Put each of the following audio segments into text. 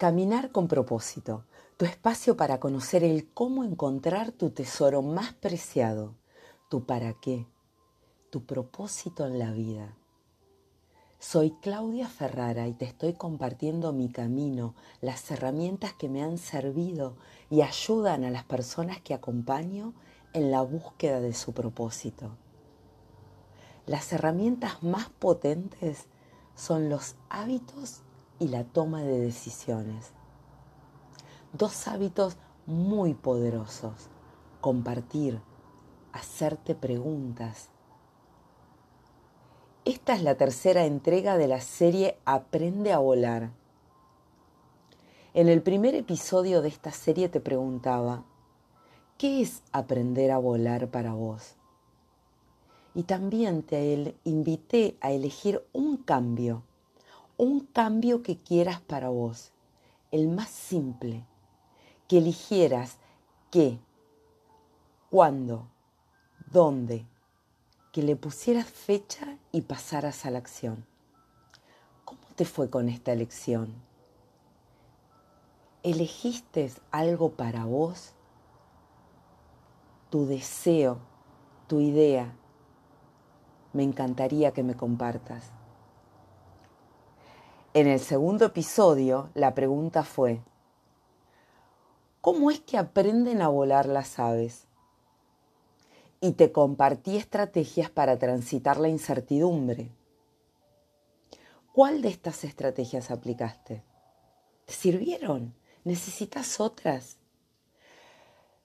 Caminar con propósito, tu espacio para conocer el cómo encontrar tu tesoro más preciado, tu para qué, tu propósito en la vida. Soy Claudia Ferrara y te estoy compartiendo mi camino, las herramientas que me han servido y ayudan a las personas que acompaño en la búsqueda de su propósito. Las herramientas más potentes son los hábitos y la toma de decisiones. Dos hábitos muy poderosos. Compartir, hacerte preguntas. Esta es la tercera entrega de la serie Aprende a volar. En el primer episodio de esta serie te preguntaba, ¿qué es aprender a volar para vos? Y también te invité a elegir un cambio un cambio que quieras para vos, el más simple, que eligieras qué, cuándo, dónde, que le pusieras fecha y pasaras a la acción. ¿Cómo te fue con esta elección? ¿Elegiste algo para vos? Tu deseo, tu idea. Me encantaría que me compartas. En el segundo episodio, la pregunta fue, ¿cómo es que aprenden a volar las aves? Y te compartí estrategias para transitar la incertidumbre. ¿Cuál de estas estrategias aplicaste? ¿Te sirvieron? ¿Necesitas otras?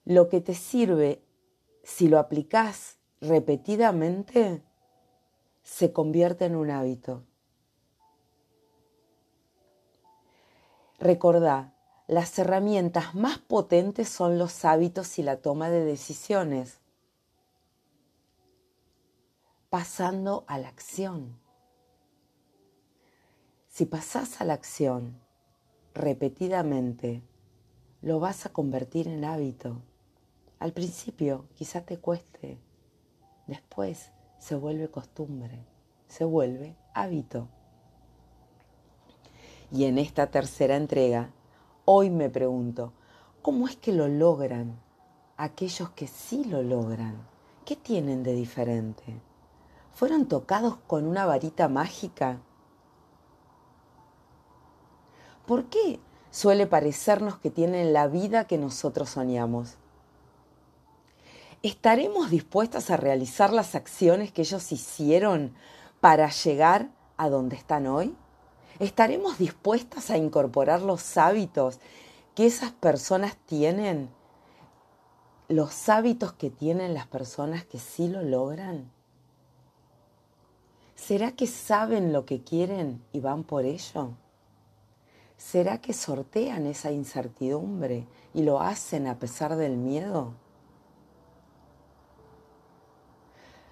Lo que te sirve, si lo aplicas repetidamente, se convierte en un hábito. Recordá, las herramientas más potentes son los hábitos y la toma de decisiones. Pasando a la acción. Si pasás a la acción repetidamente, lo vas a convertir en hábito. Al principio quizá te cueste, después se vuelve costumbre, se vuelve hábito. Y en esta tercera entrega, hoy me pregunto, ¿cómo es que lo logran aquellos que sí lo logran? ¿Qué tienen de diferente? ¿Fueron tocados con una varita mágica? ¿Por qué suele parecernos que tienen la vida que nosotros soñamos? ¿Estaremos dispuestas a realizar las acciones que ellos hicieron para llegar a donde están hoy? ¿Estaremos dispuestas a incorporar los hábitos que esas personas tienen? ¿Los hábitos que tienen las personas que sí lo logran? ¿Será que saben lo que quieren y van por ello? ¿Será que sortean esa incertidumbre y lo hacen a pesar del miedo?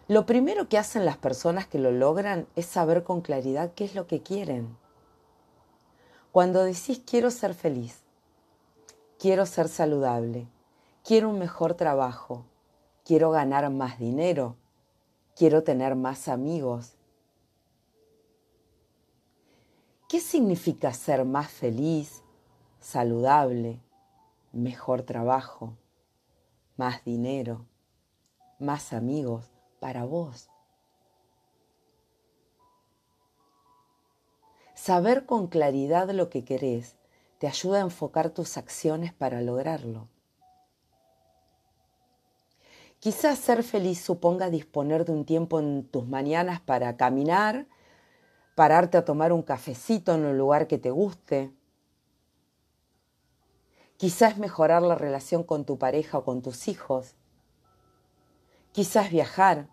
Lo primero que hacen las personas que lo logran es saber con claridad qué es lo que quieren. Cuando decís quiero ser feliz, quiero ser saludable, quiero un mejor trabajo, quiero ganar más dinero, quiero tener más amigos. ¿Qué significa ser más feliz, saludable, mejor trabajo, más dinero, más amigos para vos? Saber con claridad lo que querés te ayuda a enfocar tus acciones para lograrlo. Quizás ser feliz suponga disponer de un tiempo en tus mañanas para caminar, pararte a tomar un cafecito en un lugar que te guste. Quizás mejorar la relación con tu pareja o con tus hijos. Quizás viajar.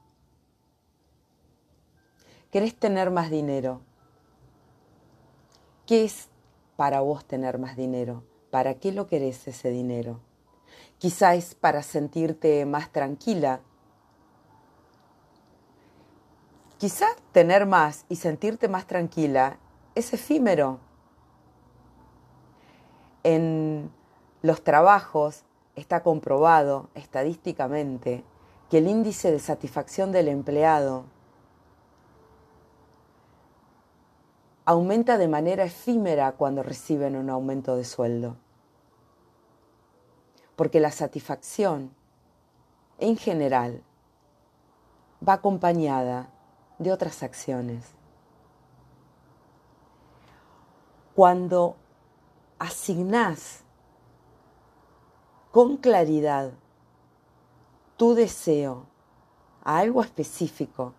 ¿Querés tener más dinero? ¿Qué es para vos tener más dinero? ¿Para qué lo querés ese dinero? Quizá es para sentirte más tranquila. Quizá tener más y sentirte más tranquila es efímero. En los trabajos está comprobado estadísticamente que el índice de satisfacción del empleado aumenta de manera efímera cuando reciben un aumento de sueldo. Porque la satisfacción, en general, va acompañada de otras acciones. Cuando asignás con claridad tu deseo a algo específico,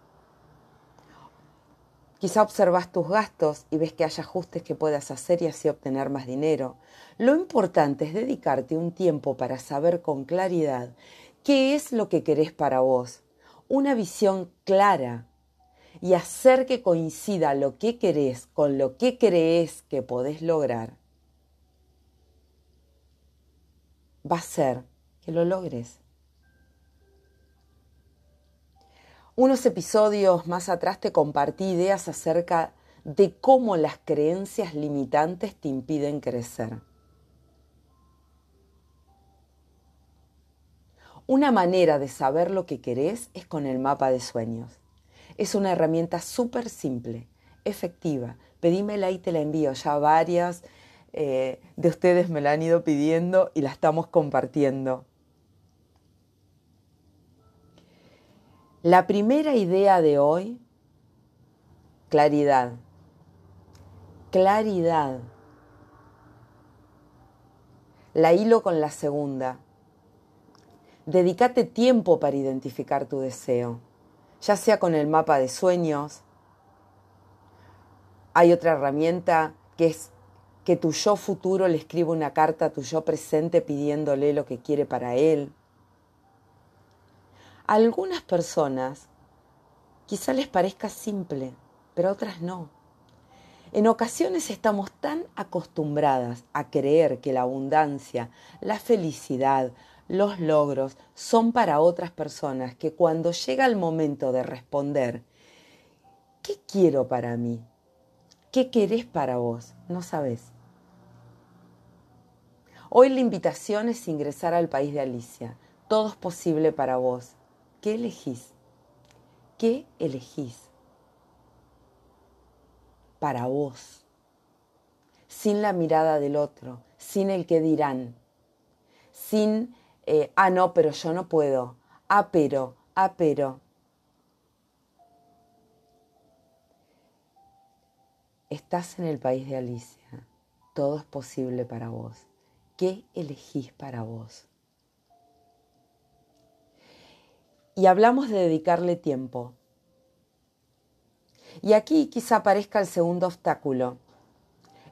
Quizá observas tus gastos y ves que hay ajustes que puedas hacer y así obtener más dinero. Lo importante es dedicarte un tiempo para saber con claridad qué es lo que querés para vos, una visión clara y hacer que coincida lo que querés con lo que crees que podés lograr. Va a ser que lo logres. Unos episodios más atrás te compartí ideas acerca de cómo las creencias limitantes te impiden crecer. Una manera de saber lo que querés es con el mapa de sueños. Es una herramienta súper simple, efectiva. Pedímela y te la envío. Ya varias eh, de ustedes me la han ido pidiendo y la estamos compartiendo. La primera idea de hoy, claridad. Claridad. La hilo con la segunda. Dedícate tiempo para identificar tu deseo, ya sea con el mapa de sueños. Hay otra herramienta que es que tu yo futuro le escriba una carta a tu yo presente pidiéndole lo que quiere para él algunas personas quizá les parezca simple, pero a otras no. En ocasiones estamos tan acostumbradas a creer que la abundancia, la felicidad, los logros son para otras personas que cuando llega el momento de responder, ¿qué quiero para mí? ¿Qué querés para vos? No sabes. Hoy la invitación es ingresar al país de Alicia. Todo es posible para vos. ¿Qué elegís? ¿Qué elegís? Para vos. Sin la mirada del otro, sin el que dirán, sin, eh, ah, no, pero yo no puedo, ah, pero, ah, pero. Estás en el país de Alicia, todo es posible para vos. ¿Qué elegís para vos? Y hablamos de dedicarle tiempo. Y aquí quizá aparezca el segundo obstáculo,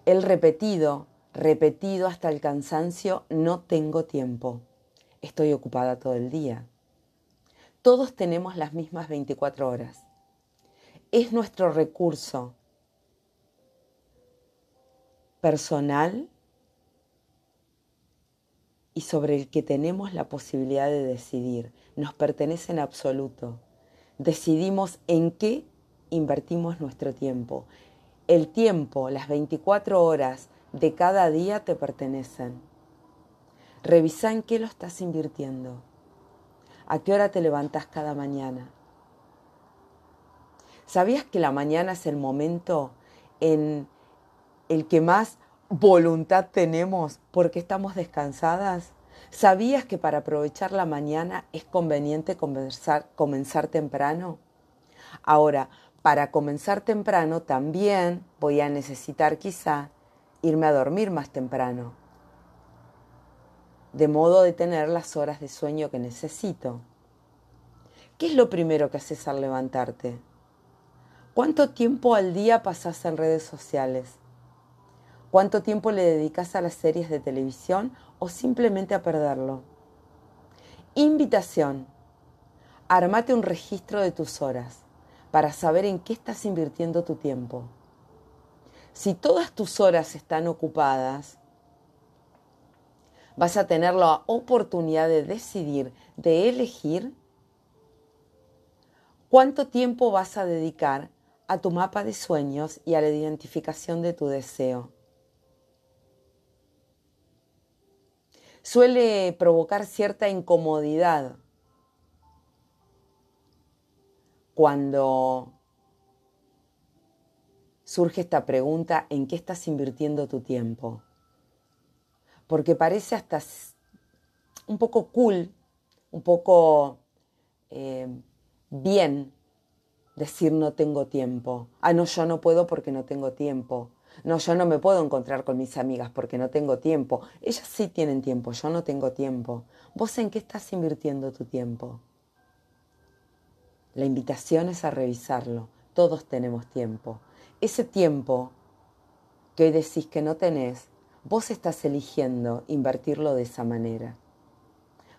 el repetido, repetido hasta el cansancio, no tengo tiempo, estoy ocupada todo el día. Todos tenemos las mismas 24 horas. Es nuestro recurso personal y sobre el que tenemos la posibilidad de decidir. Nos pertenece en absoluto. Decidimos en qué invertimos nuestro tiempo. El tiempo, las 24 horas de cada día te pertenecen. Revisa en qué lo estás invirtiendo. ¿A qué hora te levantas cada mañana? ¿Sabías que la mañana es el momento en el que más voluntad tenemos porque estamos descansadas? ¿Sabías que para aprovechar la mañana es conveniente comenzar temprano? Ahora, para comenzar temprano también voy a necesitar quizá irme a dormir más temprano, de modo de tener las horas de sueño que necesito. ¿Qué es lo primero que haces al levantarte? ¿Cuánto tiempo al día pasas en redes sociales? ¿Cuánto tiempo le dedicas a las series de televisión o simplemente a perderlo? Invitación. Armate un registro de tus horas para saber en qué estás invirtiendo tu tiempo. Si todas tus horas están ocupadas, vas a tener la oportunidad de decidir, de elegir cuánto tiempo vas a dedicar a tu mapa de sueños y a la identificación de tu deseo. Suele provocar cierta incomodidad cuando surge esta pregunta, ¿en qué estás invirtiendo tu tiempo? Porque parece hasta un poco cool, un poco eh, bien decir no tengo tiempo. Ah, no, yo no puedo porque no tengo tiempo. No, yo no me puedo encontrar con mis amigas porque no tengo tiempo. Ellas sí tienen tiempo, yo no tengo tiempo. ¿Vos en qué estás invirtiendo tu tiempo? La invitación es a revisarlo. Todos tenemos tiempo. Ese tiempo que hoy decís que no tenés, vos estás eligiendo invertirlo de esa manera.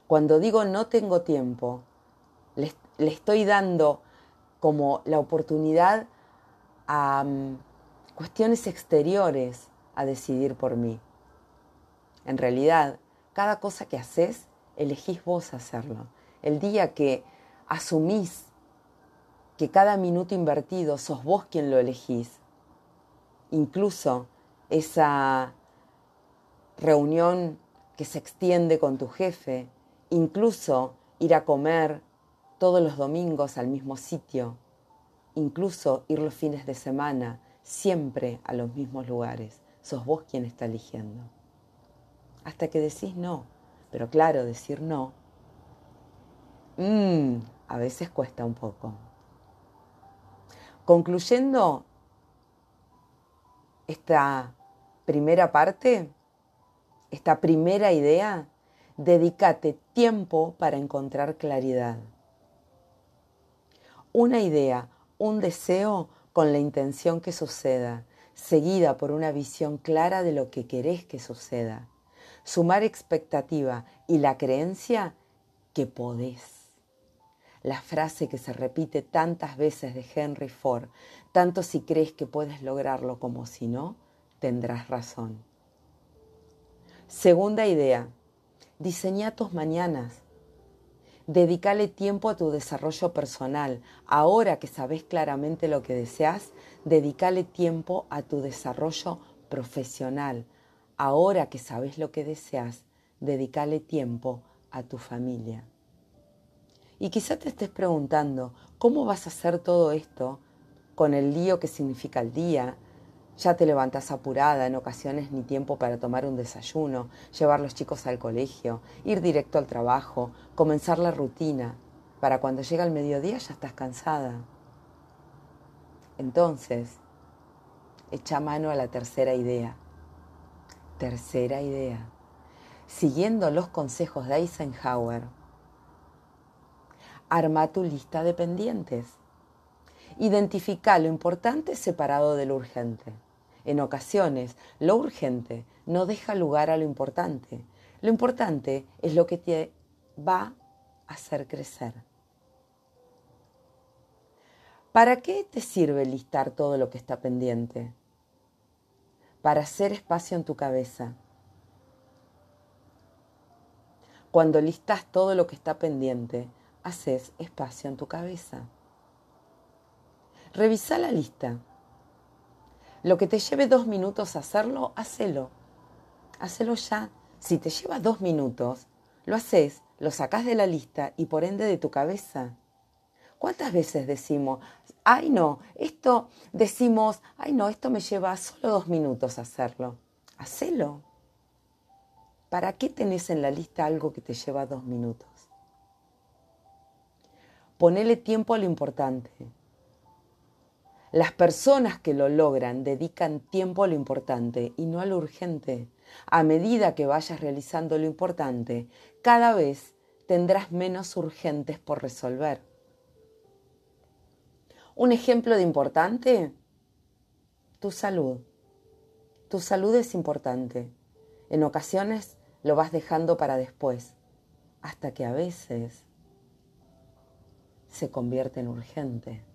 Cuando digo no tengo tiempo, le, estoy dando como la oportunidad a mm, cuestiones exteriores a decidir por mí. En realidad, cada cosa que haces, elegís vos hacerlo. El día que asumís que cada minuto invertido sos vos quien lo elegís, incluso esa reunión que se extiende con tu jefe, incluso ir a comer todos los domingos al mismo sitio, incluso ir los fines de semana, siempre a los mismos lugares. Sos vos quien está eligiendo. Hasta que decís no. Pero claro, decir no, mmm, a veces cuesta un poco. Concluyendo esta primera parte, esta primera idea, dedícate tiempo para encontrar claridad. Una idea, un deseo con la intención que suceda, seguida por una visión clara de lo que querés que suceda. Sumar expectativa y la creencia que podés la frase que se repite tantas veces de Henry Ford, tanto si crees que puedes lograrlo como si no, tendrás razón. Segunda idea, diseña tus mañanas. Dedícale tiempo a tu desarrollo personal. Ahora que sabes claramente lo que deseas, dedícale tiempo a tu desarrollo profesional. Ahora que sabes lo que deseas, dedícale tiempo a tu familia. Y quizá te estés preguntando, ¿cómo vas a hacer todo esto con el lío que significa el día? Ya te levantas apurada, en ocasiones ni tiempo para tomar un desayuno, llevar los chicos al colegio, ir directo al trabajo, comenzar la rutina. Para cuando llega el mediodía ya estás cansada. Entonces, echa mano a la tercera idea. Tercera idea. Siguiendo los consejos de Eisenhower, Arma tu lista de pendientes. Identifica lo importante separado de lo urgente. En ocasiones, lo urgente no deja lugar a lo importante. Lo importante es lo que te va a hacer crecer. ¿Para qué te sirve listar todo lo que está pendiente? Para hacer espacio en tu cabeza. Cuando listas todo lo que está pendiente, haces espacio en tu cabeza. Revisa la lista. Lo que te lleve dos minutos hacerlo, hacelo. Hacelo ya. Si te lleva dos minutos, lo haces, lo sacas de la lista y por ende de tu cabeza. ¿Cuántas veces decimos, ay no, esto decimos, ay no, esto me lleva solo dos minutos hacerlo? Hacelo. ¿Para qué tenés en la lista algo que te lleva dos minutos? Ponele tiempo a lo importante. Las personas que lo logran dedican tiempo a lo importante y no a lo urgente. A medida que vayas realizando lo importante, cada vez tendrás menos urgentes por resolver. Un ejemplo de importante, tu salud. Tu salud es importante. En ocasiones lo vas dejando para después, hasta que a veces se convierte en urgente.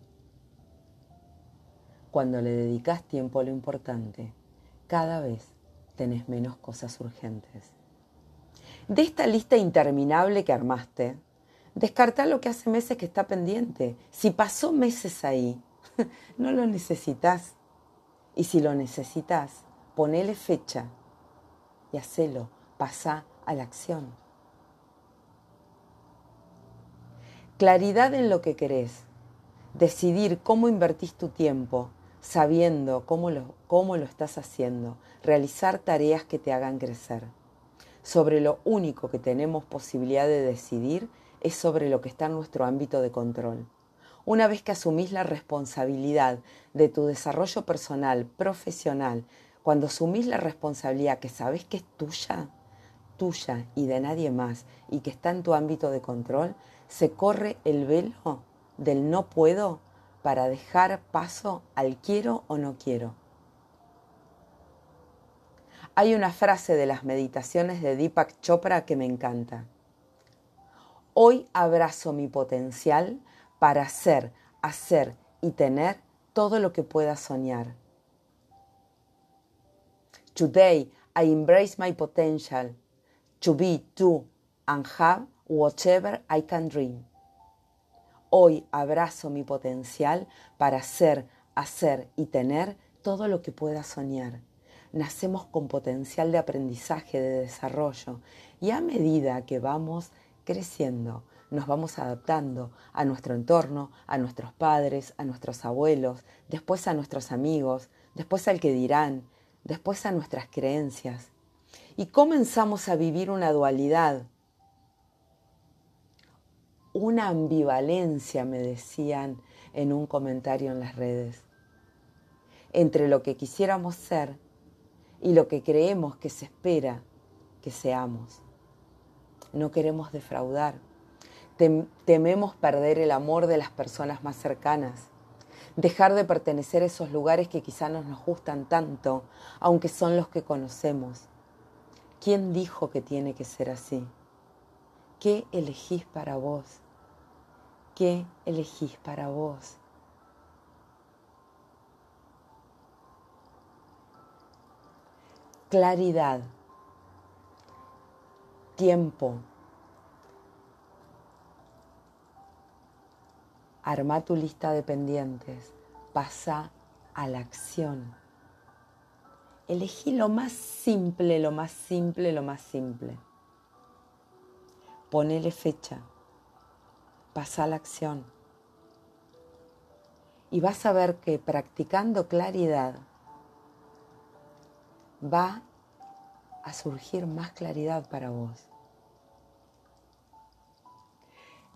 Cuando le dedicas tiempo a lo importante, cada vez tenés menos cosas urgentes. De esta lista interminable que armaste, descarta lo que hace meses que está pendiente. Si pasó meses ahí, no lo necesitas. Y si lo necesitas, ponele fecha y hacelo, pasa a la acción. Claridad en lo que querés. Decidir cómo invertís tu tiempo. Sabiendo cómo lo, cómo lo estás haciendo, realizar tareas que te hagan crecer. Sobre lo único que tenemos posibilidad de decidir es sobre lo que está en nuestro ámbito de control. Una vez que asumís la responsabilidad de tu desarrollo personal, profesional, cuando asumís la responsabilidad que sabes que es tuya, tuya y de nadie más y que está en tu ámbito de control, se corre el velo del no puedo para dejar paso al quiero o no quiero. Hay una frase de las meditaciones de Deepak Chopra que me encanta. Hoy abrazo mi potencial para ser, hacer y tener todo lo que pueda soñar. Today I embrace my potential to be, do, and have whatever I can dream. Hoy abrazo mi potencial para ser, hacer y tener todo lo que pueda soñar. Nacemos con potencial de aprendizaje, de desarrollo, y a medida que vamos creciendo, nos vamos adaptando a nuestro entorno, a nuestros padres, a nuestros abuelos, después a nuestros amigos, después al que dirán, después a nuestras creencias. Y comenzamos a vivir una dualidad, una ambivalencia, me decían en un comentario en las redes, entre lo que quisiéramos ser y lo que creemos que se espera que seamos. No queremos defraudar. tememos perder el amor de las personas más cercanas. Dejar de pertenecer a esos lugares que quizá no nos gustan tanto, aunque son los que conocemos. ¿Quién dijo que tiene que ser así? ¿Qué elegís para vos? ¿Qué elegís para vos? Claridad tiempo. Arma tu lista de pendientes, pasa a la acción. Elegí lo más simple, lo más simple, lo más simple. Ponele fecha, pasa a la acción. Y vas a ver que practicando claridad va a surgir más claridad para vos.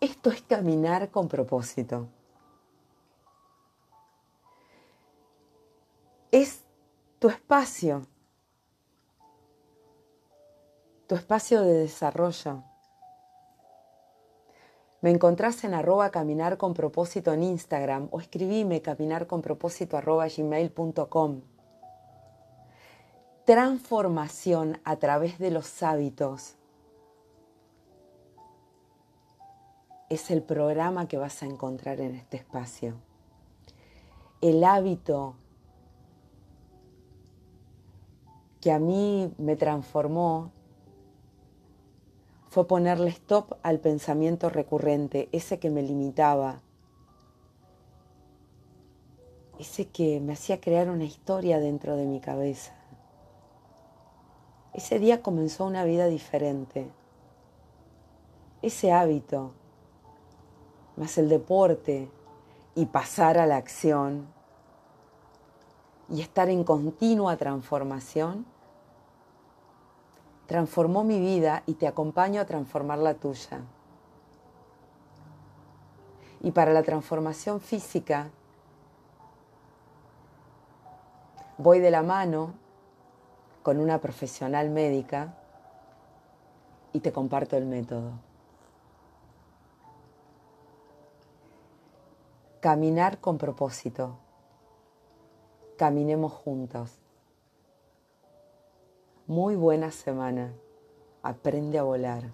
Esto es caminar con propósito. Es tu espacio, tu espacio de desarrollo. Me encontrás en arroba caminar con propósito en Instagram o escribime caminar con propósito arroba gmail.com transformación a través de los hábitos es el programa que vas a encontrar en este espacio. El hábito que a mí me transformó fue ponerle stop al pensamiento recurrente, ese que me limitaba, ese que me hacía crear una historia dentro de mi cabeza. Ese día comenzó una vida diferente. Ese hábito, más el deporte y pasar a la acción y estar en continua transformación, transformó mi vida y te acompaño a transformar la tuya. Y para la transformación física, voy de la mano con una profesional médica y te comparto el método. Caminar con propósito. Caminemos juntos. Muy buena semana. Aprende a volar.